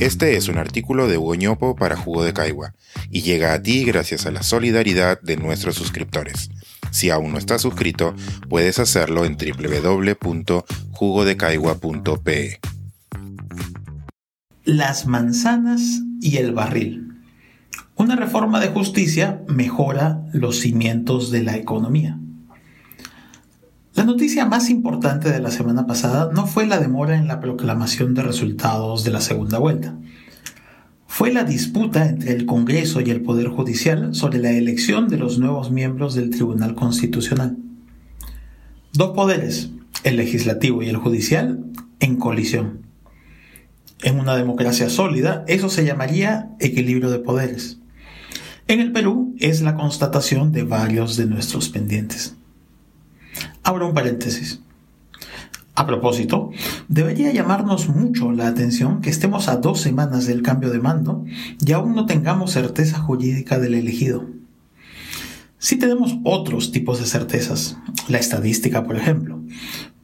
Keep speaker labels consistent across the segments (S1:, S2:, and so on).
S1: Este es un artículo de Hugo para Jugo de Caigua y llega a ti gracias a la solidaridad de nuestros suscriptores. Si aún no estás suscrito, puedes hacerlo en www.jugodecaigua.pe.
S2: Las manzanas y el barril. Una reforma de justicia mejora los cimientos de la economía. La noticia más importante de la semana pasada no fue la demora en la proclamación de resultados de la segunda vuelta. Fue la disputa entre el Congreso y el Poder Judicial sobre la elección de los nuevos miembros del Tribunal Constitucional. Dos poderes, el legislativo y el judicial, en colisión. En una democracia sólida, eso se llamaría equilibrio de poderes. En el Perú es la constatación de varios de nuestros pendientes. Abro un paréntesis. A propósito, debería llamarnos mucho la atención que estemos a dos semanas del cambio de mando y aún no tengamos certeza jurídica del elegido. Sí tenemos otros tipos de certezas, la estadística por ejemplo,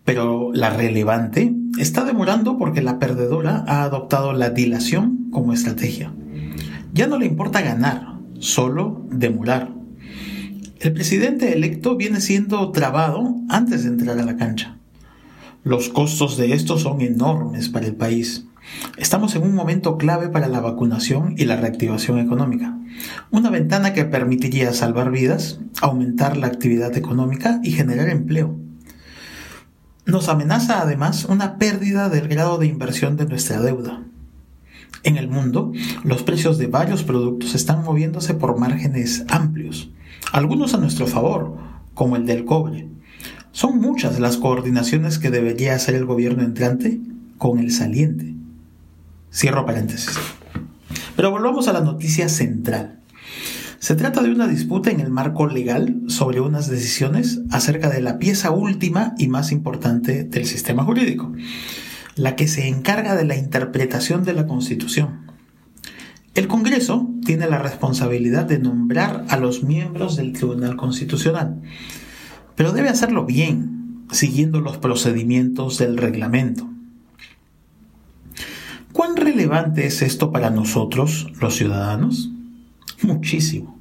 S2: pero la relevante está demorando porque la perdedora ha adoptado la dilación como estrategia. Ya no le importa ganar, solo demorar. El presidente electo viene siendo trabado antes de entrar a la cancha. Los costos de esto son enormes para el país. Estamos en un momento clave para la vacunación y la reactivación económica. Una ventana que permitiría salvar vidas, aumentar la actividad económica y generar empleo. Nos amenaza además una pérdida del grado de inversión de nuestra deuda. En el mundo, los precios de varios productos están moviéndose por márgenes amplios algunos a nuestro favor, como el del cobre. Son muchas las coordinaciones que debería hacer el gobierno entrante con el saliente. Cierro paréntesis. Pero volvamos a la noticia central. Se trata de una disputa en el marco legal sobre unas decisiones acerca de la pieza última y más importante del sistema jurídico, la que se encarga de la interpretación de la Constitución. El Congreso tiene la responsabilidad de nombrar a los miembros del Tribunal Constitucional, pero debe hacerlo bien, siguiendo los procedimientos del reglamento. ¿Cuán relevante es esto para nosotros, los ciudadanos? Muchísimo.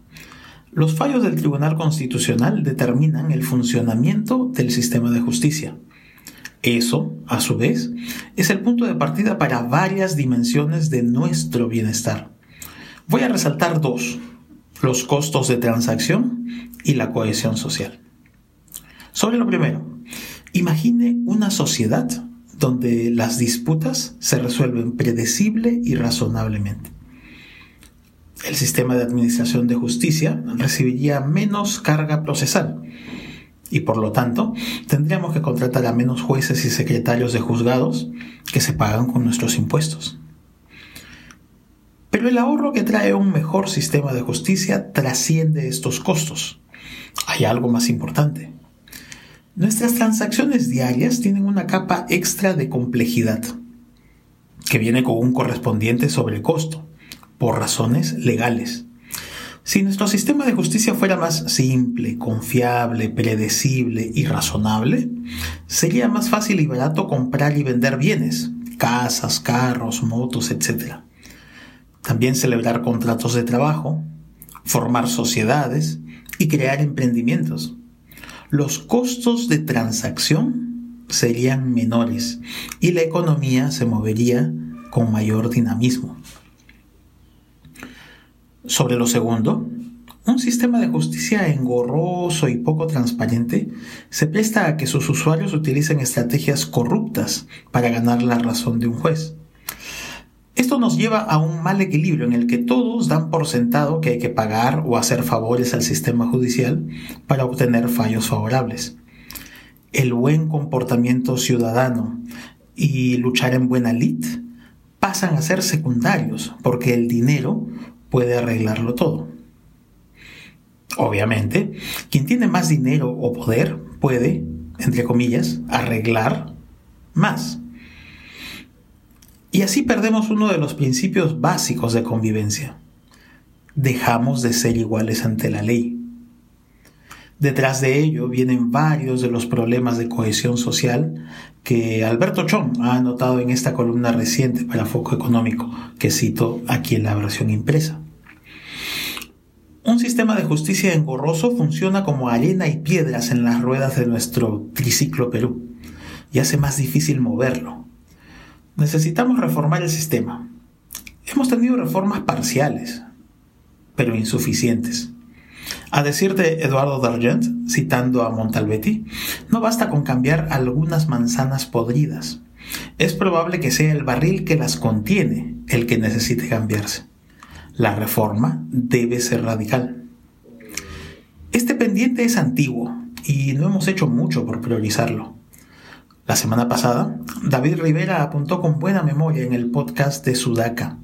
S2: Los fallos del Tribunal Constitucional determinan el funcionamiento del sistema de justicia. Eso, a su vez, es el punto de partida para varias dimensiones de nuestro bienestar. Voy a resaltar dos, los costos de transacción y la cohesión social. Sobre lo primero, imagine una sociedad donde las disputas se resuelven predecible y razonablemente. El sistema de administración de justicia recibiría menos carga procesal y por lo tanto tendríamos que contratar a menos jueces y secretarios de juzgados que se pagan con nuestros impuestos. Pero el ahorro que trae un mejor sistema de justicia trasciende estos costos. Hay algo más importante. Nuestras transacciones diarias tienen una capa extra de complejidad, que viene con un correspondiente sobrecosto, por razones legales. Si nuestro sistema de justicia fuera más simple, confiable, predecible y razonable, sería más fácil y barato comprar y vender bienes, casas, carros, motos, etc. También celebrar contratos de trabajo, formar sociedades y crear emprendimientos. Los costos de transacción serían menores y la economía se movería con mayor dinamismo. Sobre lo segundo, un sistema de justicia engorroso y poco transparente se presta a que sus usuarios utilicen estrategias corruptas para ganar la razón de un juez. Esto nos lleva a un mal equilibrio en el que todos dan por sentado que hay que pagar o hacer favores al sistema judicial para obtener fallos favorables. El buen comportamiento ciudadano y luchar en buena lid pasan a ser secundarios porque el dinero puede arreglarlo todo. Obviamente, quien tiene más dinero o poder puede, entre comillas, arreglar más. Y así perdemos uno de los principios básicos de convivencia. Dejamos de ser iguales ante la ley. Detrás de ello vienen varios de los problemas de cohesión social que Alberto Chong ha anotado en esta columna reciente para Foco Económico, que cito aquí en la versión impresa. Un sistema de justicia engorroso funciona como arena y piedras en las ruedas de nuestro triciclo Perú y hace más difícil moverlo. Necesitamos reformar el sistema. Hemos tenido reformas parciales, pero insuficientes. A decir de Eduardo Dargent, citando a Montalbetti, no basta con cambiar algunas manzanas podridas. Es probable que sea el barril que las contiene el que necesite cambiarse. La reforma debe ser radical. Este pendiente es antiguo y no hemos hecho mucho por priorizarlo. La semana pasada, David Rivera apuntó con buena memoria en el podcast de Sudaca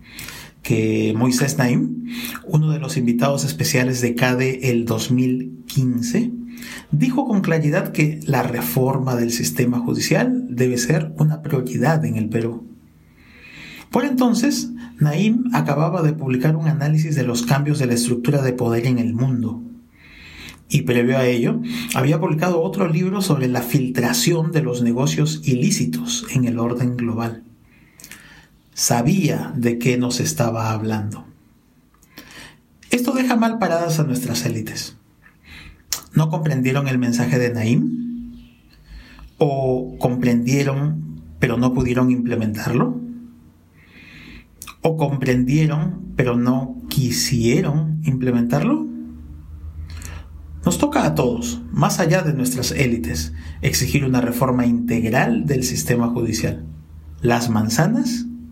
S2: que Moisés Naim, uno de los invitados especiales de CADE el 2015, dijo con claridad que la reforma del sistema judicial debe ser una prioridad en el Perú. Por entonces, Naim acababa de publicar un análisis de los cambios de la estructura de poder en el mundo. Y previo a ello, había publicado otro libro sobre la filtración de los negocios ilícitos en el orden global sabía de qué nos estaba hablando. Esto deja mal paradas a nuestras élites. ¿No comprendieron el mensaje de Naim? ¿O comprendieron pero no pudieron implementarlo? ¿O comprendieron pero no quisieron implementarlo? Nos toca a todos, más allá de nuestras élites, exigir una reforma integral del sistema judicial. Las manzanas